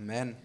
Amen.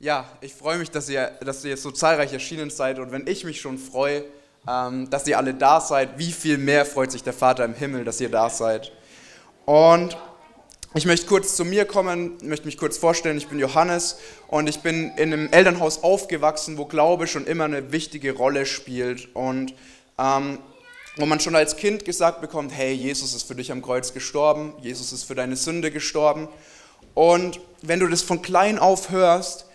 Ja, ich freue mich, dass ihr, dass ihr so zahlreich erschienen seid und wenn ich mich schon freue, ähm, dass ihr alle da seid, wie viel mehr freut sich der Vater im Himmel, dass ihr da seid. Und ich möchte kurz zu mir kommen, möchte mich kurz vorstellen. Ich bin Johannes und ich bin in einem Elternhaus aufgewachsen, wo Glaube schon immer eine wichtige Rolle spielt und ähm, wo man schon als Kind gesagt bekommt, hey, Jesus ist für dich am Kreuz gestorben, Jesus ist für deine Sünde gestorben. Und wenn du das von klein auf hörst,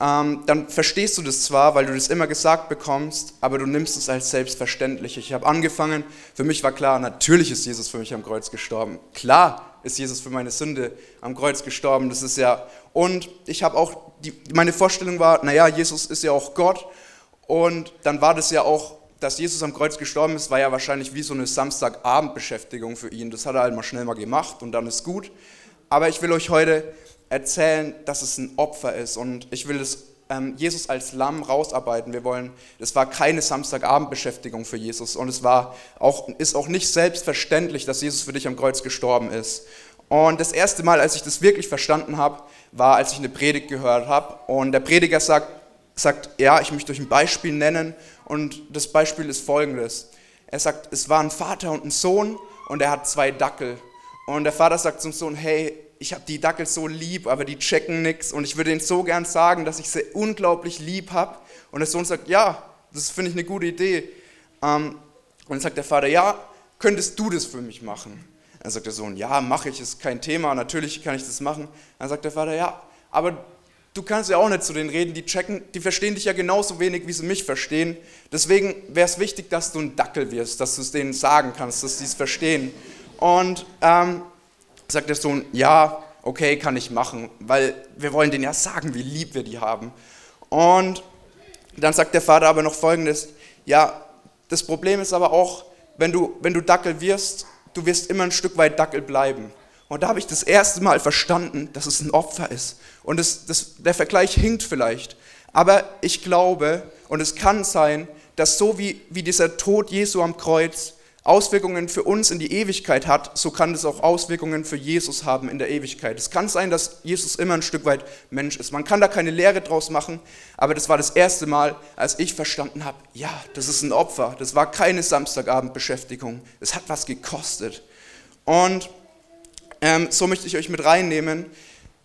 ähm, dann verstehst du das zwar, weil du das immer gesagt bekommst, aber du nimmst es als selbstverständlich. Ich habe angefangen, für mich war klar, natürlich ist Jesus für mich am Kreuz gestorben. Klar ist Jesus für meine Sünde am Kreuz gestorben. Das ist ja und ich habe auch die, meine Vorstellung war, naja, Jesus ist ja auch Gott und dann war das ja auch dass Jesus am Kreuz gestorben ist, war ja wahrscheinlich wie so eine Samstagabendbeschäftigung für ihn. Das hat er halt mal schnell mal gemacht und dann ist gut. Aber ich will euch heute erzählen, dass es ein Opfer ist und ich will es ähm, Jesus als Lamm rausarbeiten. Wir wollen, das war keine Samstagabendbeschäftigung für Jesus und es war auch, ist auch nicht selbstverständlich, dass Jesus für dich am Kreuz gestorben ist. Und das erste Mal, als ich das wirklich verstanden habe, war, als ich eine Predigt gehört habe und der Prediger sagt, sagt, ja, ich möchte euch ein Beispiel nennen und das Beispiel ist folgendes. Er sagt, es war ein Vater und ein Sohn und er hat zwei Dackel. Und der Vater sagt zum Sohn, hey, ich habe die Dackel so lieb, aber die checken nichts und ich würde ihnen so gern sagen, dass ich sie unglaublich lieb habe. Und der Sohn sagt, ja, das finde ich eine gute Idee. Ähm, und dann sagt der Vater, ja, könntest du das für mich machen? Dann sagt der Sohn, ja, mache ich, ist kein Thema, natürlich kann ich das machen. Dann sagt der Vater, ja, aber du kannst ja auch nicht zu denen reden, die checken, die verstehen dich ja genauso wenig, wie sie mich verstehen. Deswegen wäre es wichtig, dass du ein Dackel wirst, dass du es denen sagen kannst, dass sie es verstehen. Und ähm, sagt der Sohn, ja, okay, kann ich machen, weil wir wollen denen ja sagen, wie lieb wir die haben. Und dann sagt der Vater aber noch Folgendes, ja, das Problem ist aber auch, wenn du, wenn du Dackel wirst, du wirst immer ein Stück weit Dackel bleiben. Und da habe ich das erste Mal verstanden, dass es ein Opfer ist. Und das, das, der Vergleich hinkt vielleicht. Aber ich glaube, und es kann sein, dass so wie, wie dieser Tod Jesu am Kreuz Auswirkungen für uns in die Ewigkeit hat, so kann es auch Auswirkungen für Jesus haben in der Ewigkeit. Es kann sein, dass Jesus immer ein Stück weit Mensch ist. Man kann da keine Lehre draus machen, aber das war das erste Mal, als ich verstanden habe, ja, das ist ein Opfer. Das war keine Samstagabendbeschäftigung. Es hat was gekostet. Und ähm, so möchte ich euch mit reinnehmen.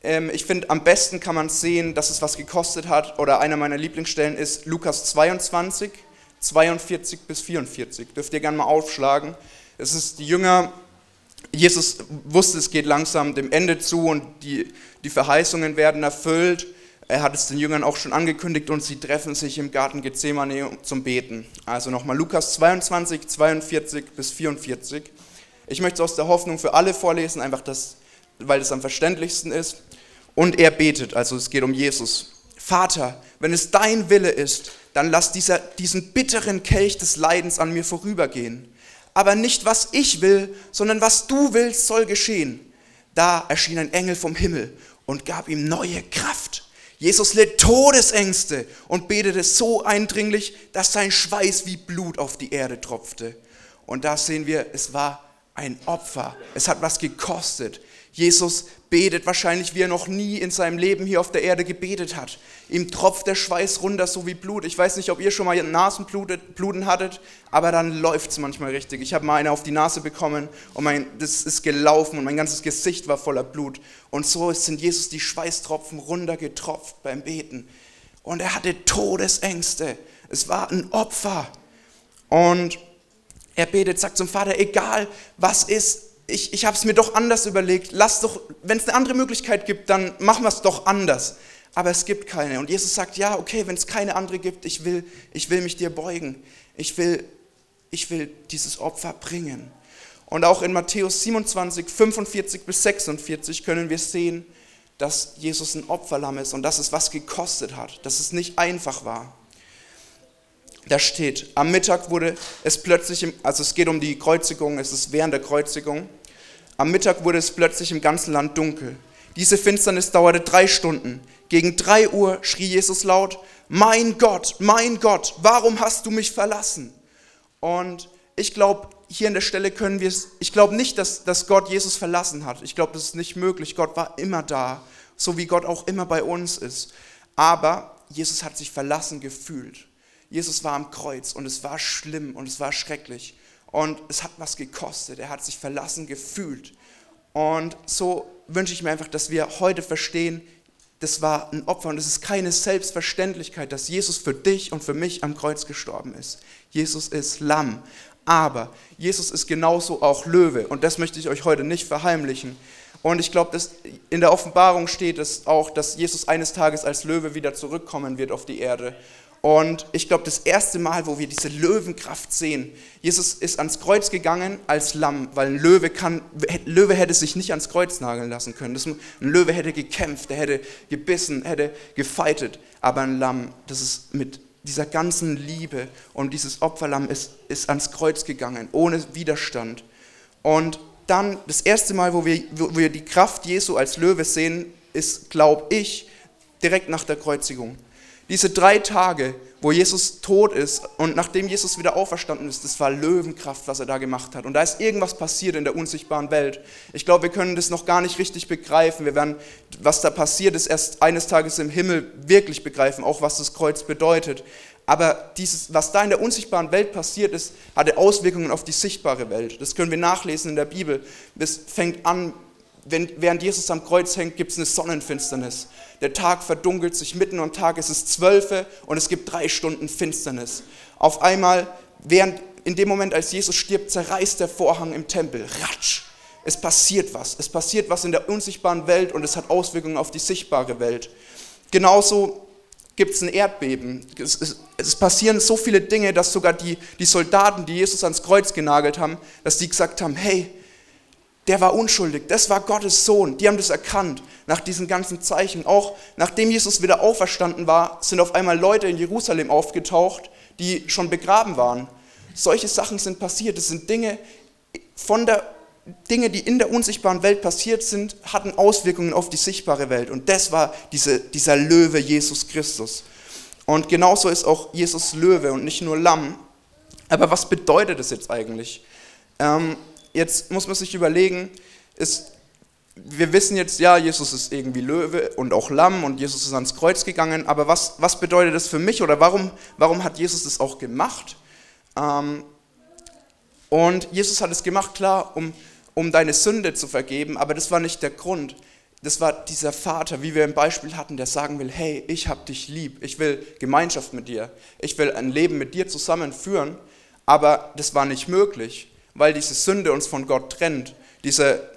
Ähm, ich finde, am besten kann man sehen, dass es was gekostet hat. Oder einer meiner Lieblingsstellen ist Lukas 22, 42 bis 44. Dürft ihr gerne mal aufschlagen. Es ist die Jünger, Jesus wusste, es geht langsam dem Ende zu und die, die Verheißungen werden erfüllt. Er hat es den Jüngern auch schon angekündigt und sie treffen sich im Garten Gethsemane zum Beten. Also nochmal Lukas 22, 42 bis 44. Ich möchte es aus der Hoffnung für alle vorlesen, einfach das, weil es am verständlichsten ist. Und er betet, also es geht um Jesus. Vater, wenn es dein Wille ist, dann lass dieser, diesen bitteren Kelch des Leidens an mir vorübergehen. Aber nicht was ich will, sondern was du willst, soll geschehen. Da erschien ein Engel vom Himmel und gab ihm neue Kraft. Jesus litt Todesängste und betete so eindringlich, dass sein Schweiß wie Blut auf die Erde tropfte. Und da sehen wir, es war ein Opfer. Es hat was gekostet. Jesus betet wahrscheinlich, wie er noch nie in seinem Leben hier auf der Erde gebetet hat. Ihm tropft der Schweiß runter, so wie Blut. Ich weiß nicht, ob ihr schon mal Nasenbluten hattet, aber dann läuft es manchmal richtig. Ich habe mal eine auf die Nase bekommen und mein, das ist gelaufen und mein ganzes Gesicht war voller Blut. Und so sind Jesus die Schweißtropfen runtergetropft beim Beten. Und er hatte Todesängste. Es war ein Opfer. Und er betet, sagt zum Vater, egal was ist, ich, ich habe es mir doch anders überlegt. Lass doch, wenn es eine andere Möglichkeit gibt, dann machen wir es doch anders. Aber es gibt keine. Und Jesus sagt, ja, okay, wenn es keine andere gibt, ich will, ich will mich dir beugen. Ich will, ich will dieses Opfer bringen. Und auch in Matthäus 27, 45 bis 46 können wir sehen, dass Jesus ein Opferlamm ist und dass es was gekostet hat, dass es nicht einfach war da steht, am Mittag wurde es plötzlich, also es geht um die Kreuzigung, es ist während der Kreuzigung, am Mittag wurde es plötzlich im ganzen Land dunkel. Diese Finsternis dauerte drei Stunden. Gegen drei Uhr schrie Jesus laut, mein Gott, mein Gott, warum hast du mich verlassen? Und ich glaube, hier an der Stelle können wir es, ich glaube nicht, dass, dass Gott Jesus verlassen hat. Ich glaube, das ist nicht möglich. Gott war immer da. so wie Gott auch immer bei uns ist. Aber Jesus hat sich verlassen gefühlt. Jesus war am Kreuz und es war schlimm und es war schrecklich und es hat was gekostet. Er hat sich verlassen gefühlt. Und so wünsche ich mir einfach, dass wir heute verstehen, das war ein Opfer und es ist keine Selbstverständlichkeit, dass Jesus für dich und für mich am Kreuz gestorben ist. Jesus ist Lamm. Aber Jesus ist genauso auch Löwe und das möchte ich euch heute nicht verheimlichen. Und ich glaube, in der Offenbarung steht es auch, dass Jesus eines Tages als Löwe wieder zurückkommen wird auf die Erde. Und ich glaube, das erste Mal, wo wir diese Löwenkraft sehen, Jesus ist ans Kreuz gegangen als Lamm, weil ein Löwe, kann, Löwe hätte sich nicht ans Kreuz nageln lassen können. Das, ein Löwe hätte gekämpft, er hätte gebissen, hätte gefeitet. Aber ein Lamm, das ist mit dieser ganzen Liebe und dieses Opferlamm ist, ist ans Kreuz gegangen, ohne Widerstand. Und dann das erste Mal, wo wir, wo wir die Kraft Jesu als Löwe sehen, ist, glaube ich, direkt nach der Kreuzigung. Diese drei Tage, wo Jesus tot ist und nachdem Jesus wieder auferstanden ist, das war Löwenkraft, was er da gemacht hat. Und da ist irgendwas passiert in der unsichtbaren Welt. Ich glaube, wir können das noch gar nicht richtig begreifen. Wir werden, was da passiert ist, erst eines Tages im Himmel wirklich begreifen, auch was das Kreuz bedeutet. Aber dieses, was da in der unsichtbaren Welt passiert ist, hatte Auswirkungen auf die sichtbare Welt. Das können wir nachlesen in der Bibel. Das fängt an wenn, während Jesus am Kreuz hängt, gibt es eine Sonnenfinsternis. Der Tag verdunkelt sich mitten am Tag, es ist zwölfe und es gibt drei Stunden Finsternis. Auf einmal, während, in dem Moment, als Jesus stirbt, zerreißt der Vorhang im Tempel. Ratsch! Es passiert was. Es passiert was in der unsichtbaren Welt und es hat Auswirkungen auf die sichtbare Welt. Genauso gibt es ein Erdbeben. Es, es, es, passieren so viele Dinge, dass sogar die, die Soldaten, die Jesus ans Kreuz genagelt haben, dass die gesagt haben, hey, der war unschuldig, das war Gottes Sohn. Die haben das erkannt nach diesen ganzen Zeichen. Auch nachdem Jesus wieder auferstanden war, sind auf einmal Leute in Jerusalem aufgetaucht, die schon begraben waren. Solche Sachen sind passiert. Das sind Dinge von der Dinge, die in der unsichtbaren Welt passiert sind, hatten Auswirkungen auf die sichtbare Welt. Und das war diese, dieser Löwe Jesus Christus. Und genauso ist auch Jesus Löwe und nicht nur Lamm. Aber was bedeutet das jetzt eigentlich? Ähm, jetzt muss man sich überlegen, ist, wir wissen jetzt, ja, Jesus ist irgendwie Löwe und auch Lamm und Jesus ist ans Kreuz gegangen, aber was, was bedeutet das für mich oder warum, warum hat Jesus das auch gemacht? Ähm, und Jesus hat es gemacht, klar, um, um deine Sünde zu vergeben, aber das war nicht der Grund. Das war dieser Vater, wie wir im Beispiel hatten, der sagen will, hey, ich habe dich lieb, ich will Gemeinschaft mit dir, ich will ein Leben mit dir zusammenführen, aber das war nicht möglich weil diese Sünde uns von Gott trennt. Diese,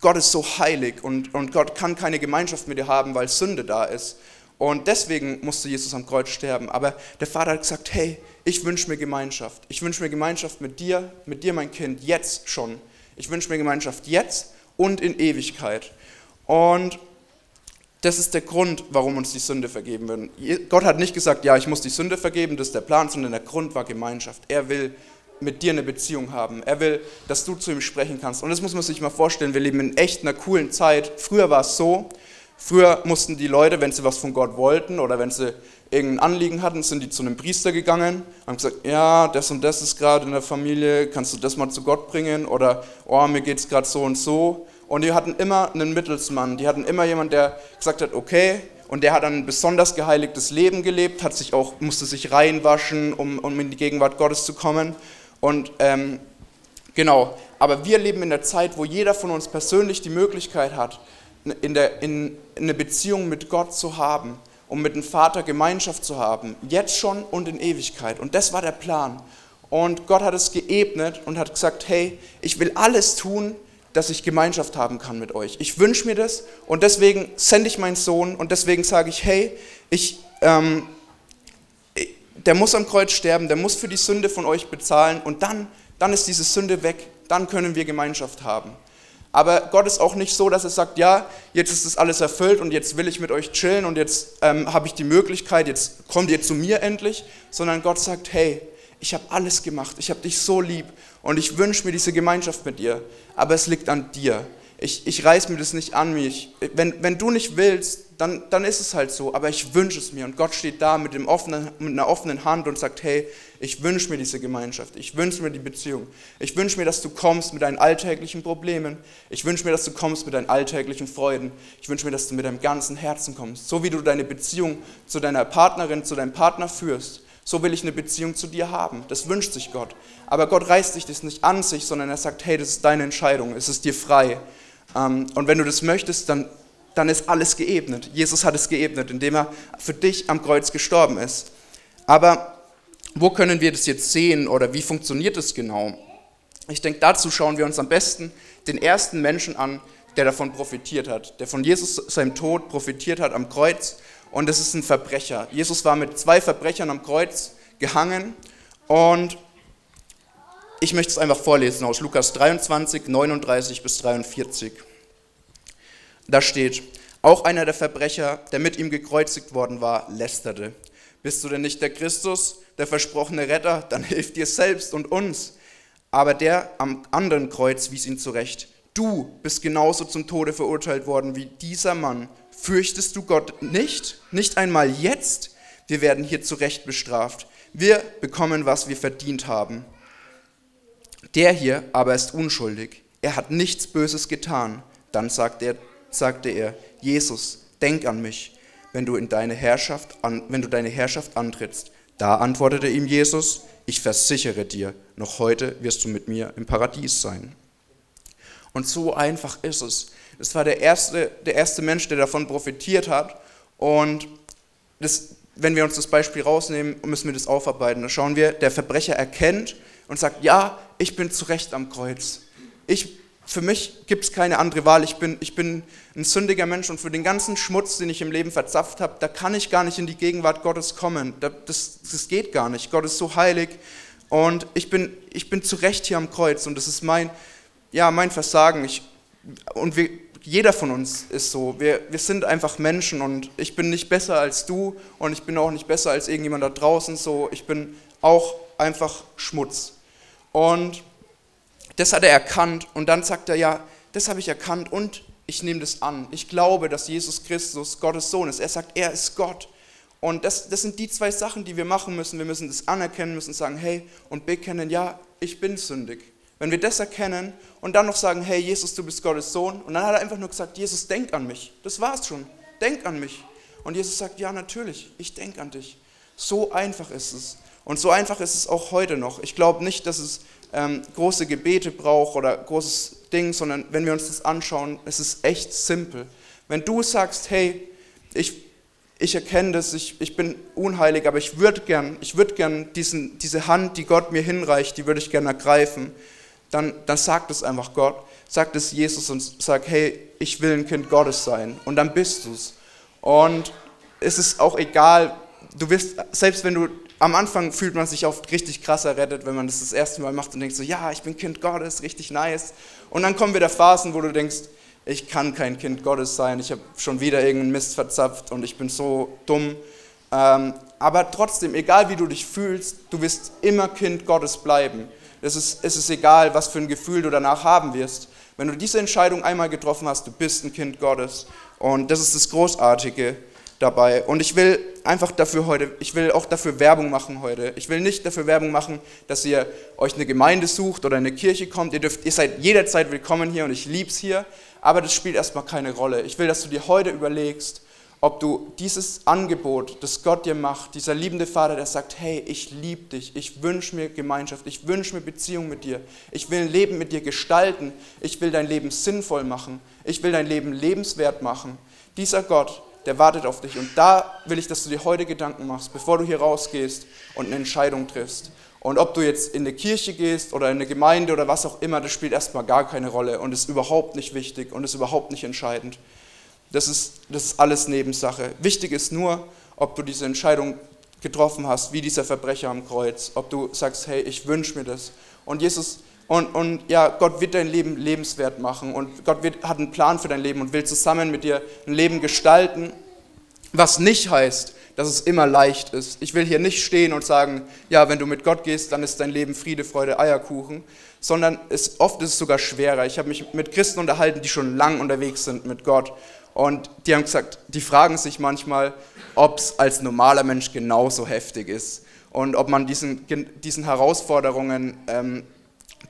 Gott ist so heilig und, und Gott kann keine Gemeinschaft mit dir haben, weil Sünde da ist. Und deswegen musste Jesus am Kreuz sterben. Aber der Vater hat gesagt, hey, ich wünsche mir Gemeinschaft. Ich wünsche mir Gemeinschaft mit dir, mit dir, mein Kind, jetzt schon. Ich wünsche mir Gemeinschaft jetzt und in Ewigkeit. Und das ist der Grund, warum uns die Sünde vergeben wird. Gott hat nicht gesagt, ja, ich muss die Sünde vergeben, das ist der Plan, sondern der Grund war Gemeinschaft. Er will mit dir eine Beziehung haben. Er will, dass du zu ihm sprechen kannst. Und das muss man sich mal vorstellen. Wir leben in echt einer coolen Zeit. Früher war es so, früher mussten die Leute, wenn sie was von Gott wollten oder wenn sie irgendein Anliegen hatten, sind die zu einem Priester gegangen, haben gesagt, ja, das und das ist gerade in der Familie, kannst du das mal zu Gott bringen? Oder, oh, mir geht es gerade so und so. Und die hatten immer einen Mittelsmann, die hatten immer jemanden, der gesagt hat, okay, und der hat ein besonders geheiligtes Leben gelebt, hat sich auch, musste sich reinwaschen, um, um in die Gegenwart Gottes zu kommen. Und ähm, genau, aber wir leben in der Zeit, wo jeder von uns persönlich die Möglichkeit hat, in, der, in, in eine Beziehung mit Gott zu haben, um mit dem Vater Gemeinschaft zu haben, jetzt schon und in Ewigkeit. Und das war der Plan. Und Gott hat es geebnet und hat gesagt, hey, ich will alles tun, dass ich Gemeinschaft haben kann mit euch. Ich wünsche mir das und deswegen sende ich meinen Sohn und deswegen sage ich, hey, ich, ähm, der muss am Kreuz sterben, der muss für die Sünde von euch bezahlen und dann, dann ist diese Sünde weg, dann können wir Gemeinschaft haben. Aber Gott ist auch nicht so, dass er sagt, ja, jetzt ist das alles erfüllt und jetzt will ich mit euch chillen und jetzt ähm, habe ich die Möglichkeit, jetzt kommt ihr zu mir endlich, sondern Gott sagt, hey, ich habe alles gemacht, ich habe dich so lieb und ich wünsche mir diese Gemeinschaft mit dir, aber es liegt an dir. Ich, ich reiß mir das nicht an mich. Wenn, wenn du nicht willst, dann, dann ist es halt so, aber ich wünsche es mir. Und Gott steht da mit, dem offenen, mit einer offenen Hand und sagt, hey, ich wünsche mir diese Gemeinschaft, ich wünsche mir die Beziehung. Ich wünsche mir, dass du kommst mit deinen alltäglichen Problemen. Ich wünsche mir, dass du kommst mit deinen alltäglichen Freuden. Ich wünsche mir, dass du mit deinem ganzen Herzen kommst. So wie du deine Beziehung zu deiner Partnerin, zu deinem Partner führst, so will ich eine Beziehung zu dir haben. Das wünscht sich Gott. Aber Gott reißt sich das nicht an sich, sondern er sagt, hey, das ist deine Entscheidung, es ist dir frei. Ähm, und wenn du das möchtest, dann dann ist alles geebnet. Jesus hat es geebnet, indem er für dich am Kreuz gestorben ist. Aber wo können wir das jetzt sehen oder wie funktioniert es genau? Ich denke, dazu schauen wir uns am besten den ersten Menschen an, der davon profitiert hat, der von Jesus seinem Tod profitiert hat am Kreuz. Und das ist ein Verbrecher. Jesus war mit zwei Verbrechern am Kreuz gehangen und ich möchte es einfach vorlesen aus Lukas 23, 39 bis 43. Da steht, auch einer der Verbrecher, der mit ihm gekreuzigt worden war, lästerte. Bist du denn nicht der Christus, der versprochene Retter? Dann hilf dir selbst und uns. Aber der am anderen Kreuz wies ihn zurecht. Du bist genauso zum Tode verurteilt worden wie dieser Mann. Fürchtest du Gott nicht? Nicht einmal jetzt? Wir werden hier zurecht bestraft. Wir bekommen, was wir verdient haben. Der hier aber ist unschuldig. Er hat nichts Böses getan. Dann sagt er sagte er, Jesus, denk an mich, wenn du, in deine Herrschaft an, wenn du deine Herrschaft antrittst. Da antwortete ihm Jesus, ich versichere dir, noch heute wirst du mit mir im Paradies sein. Und so einfach ist es. Das war der erste, der erste Mensch, der davon profitiert hat. Und das, wenn wir uns das Beispiel rausnehmen, müssen wir das aufarbeiten. Da schauen wir, der Verbrecher erkennt und sagt, ja, ich bin zu Recht am Kreuz. Ich für mich gibt es keine andere Wahl. Ich bin, ich bin ein sündiger Mensch und für den ganzen Schmutz, den ich im Leben verzapft habe, da kann ich gar nicht in die Gegenwart Gottes kommen. Das, das geht gar nicht. Gott ist so heilig und ich bin, ich bin zu Recht hier am Kreuz und das ist mein, ja, mein Versagen. Ich, und wir, jeder von uns ist so. Wir, wir sind einfach Menschen und ich bin nicht besser als du und ich bin auch nicht besser als irgendjemand da draußen. So, ich bin auch einfach Schmutz. Und das hat er erkannt und dann sagt er, ja, das habe ich erkannt und ich nehme das an. Ich glaube, dass Jesus Christus Gottes Sohn ist. Er sagt, er ist Gott. Und das, das sind die zwei Sachen, die wir machen müssen. Wir müssen das anerkennen, müssen sagen, hey, und bekennen, ja, ich bin sündig. Wenn wir das erkennen und dann noch sagen, hey, Jesus, du bist Gottes Sohn. Und dann hat er einfach nur gesagt, Jesus, denk an mich. Das war's schon. Denk an mich. Und Jesus sagt, ja, natürlich, ich denke an dich. So einfach ist es. Und so einfach ist es auch heute noch. Ich glaube nicht, dass es ähm, große Gebete braucht oder großes Ding, sondern wenn wir uns das anschauen, es ist echt simpel. Wenn du sagst, hey, ich, ich erkenne das, ich, ich bin unheilig, aber ich würde gern, ich würde gern diesen, diese Hand, die Gott mir hinreicht, die würde ich gern ergreifen, dann, dann sagt es einfach Gott, sagt es Jesus und sag, hey, ich will ein Kind Gottes sein und dann bist du es. Und es ist auch egal, du wirst, selbst wenn du am Anfang fühlt man sich oft richtig krass errettet, wenn man das das erste Mal macht und denkt so, ja, ich bin Kind Gottes, richtig nice. Und dann kommen wieder Phasen, wo du denkst, ich kann kein Kind Gottes sein, ich habe schon wieder irgendeinen Mist verzapft und ich bin so dumm. Ähm, aber trotzdem, egal wie du dich fühlst, du wirst immer Kind Gottes bleiben. Es ist, es ist egal, was für ein Gefühl du danach haben wirst. Wenn du diese Entscheidung einmal getroffen hast, du bist ein Kind Gottes. Und das ist das Großartige dabei. Und ich will einfach dafür heute, ich will auch dafür Werbung machen heute. Ich will nicht dafür Werbung machen, dass ihr euch eine Gemeinde sucht oder eine Kirche kommt. Ihr, dürft, ihr seid jederzeit willkommen hier und ich liebe es hier. Aber das spielt erstmal keine Rolle. Ich will, dass du dir heute überlegst, ob du dieses Angebot, das Gott dir macht, dieser liebende Vater, der sagt, hey, ich liebe dich, ich wünsche mir Gemeinschaft, ich wünsche mir Beziehung mit dir, ich will ein Leben mit dir gestalten, ich will dein Leben sinnvoll machen, ich will dein Leben lebenswert machen. Dieser Gott, der wartet auf dich. Und da will ich, dass du dir heute Gedanken machst, bevor du hier rausgehst und eine Entscheidung triffst. Und ob du jetzt in eine Kirche gehst oder in eine Gemeinde oder was auch immer, das spielt erstmal gar keine Rolle und ist überhaupt nicht wichtig und ist überhaupt nicht entscheidend. Das ist, das ist alles Nebensache. Wichtig ist nur, ob du diese Entscheidung getroffen hast, wie dieser Verbrecher am Kreuz. Ob du sagst, hey, ich wünsche mir das. Und Jesus und, und ja, Gott wird dein Leben lebenswert machen und Gott wird, hat einen Plan für dein Leben und will zusammen mit dir ein Leben gestalten, was nicht heißt, dass es immer leicht ist. Ich will hier nicht stehen und sagen, ja, wenn du mit Gott gehst, dann ist dein Leben Friede, Freude, Eierkuchen, sondern es, oft ist es sogar schwerer. Ich habe mich mit Christen unterhalten, die schon lang unterwegs sind mit Gott. Und die haben gesagt, die fragen sich manchmal, ob es als normaler Mensch genauso heftig ist und ob man diesen, diesen Herausforderungen ähm,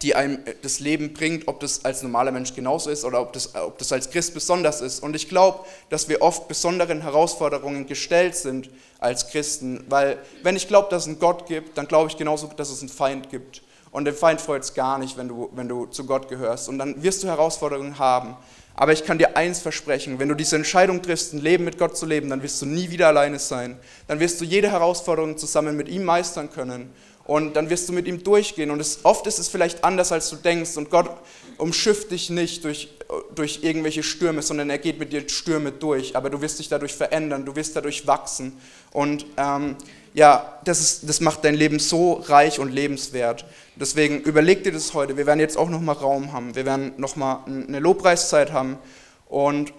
die einem äh, das Leben bringt, ob das als normaler Mensch genauso ist oder ob das, äh, ob das als Christ besonders ist. Und ich glaube, dass wir oft besonderen Herausforderungen gestellt sind als Christen, weil wenn ich glaube, dass es einen Gott gibt, dann glaube ich genauso, dass es einen Feind gibt. Und den Feind freut es gar nicht, wenn du, wenn du zu Gott gehörst. Und dann wirst du Herausforderungen haben. Aber ich kann dir eins versprechen, wenn du diese Entscheidung triffst, ein Leben mit Gott zu leben, dann wirst du nie wieder alleine sein. Dann wirst du jede Herausforderung zusammen mit ihm meistern können und dann wirst du mit ihm durchgehen. Und es, oft ist es vielleicht anders, als du denkst. Und Gott umschifft dich nicht durch, durch irgendwelche Stürme, sondern er geht mit dir Stürme durch. Aber du wirst dich dadurch verändern, du wirst dadurch wachsen. Und ähm, ja, das, ist, das macht dein Leben so reich und lebenswert. Deswegen überleg dir das heute. Wir werden jetzt auch nochmal Raum haben. Wir werden nochmal eine Lobpreiszeit haben. Und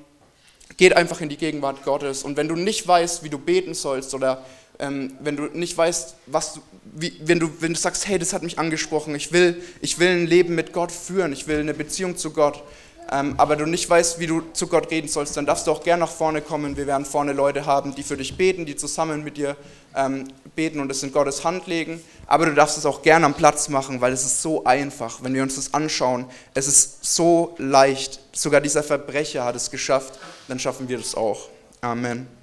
geht einfach in die Gegenwart Gottes. Und wenn du nicht weißt, wie du beten sollst oder ähm, wenn du nicht weißt, was du, wie, wenn, du, wenn du sagst, hey, das hat mich angesprochen, ich will, ich will ein Leben mit Gott führen, ich will eine Beziehung zu Gott, ähm, aber du nicht weißt, wie du zu Gott reden sollst, dann darfst du auch gerne nach vorne kommen. Wir werden vorne Leute haben, die für dich beten, die zusammen mit dir ähm, beten und es in Gottes Hand legen. Aber du darfst es auch gerne am Platz machen, weil es ist so einfach, wenn wir uns das anschauen. Es ist so leicht. Sogar dieser Verbrecher hat es geschafft, dann schaffen wir das auch. Amen.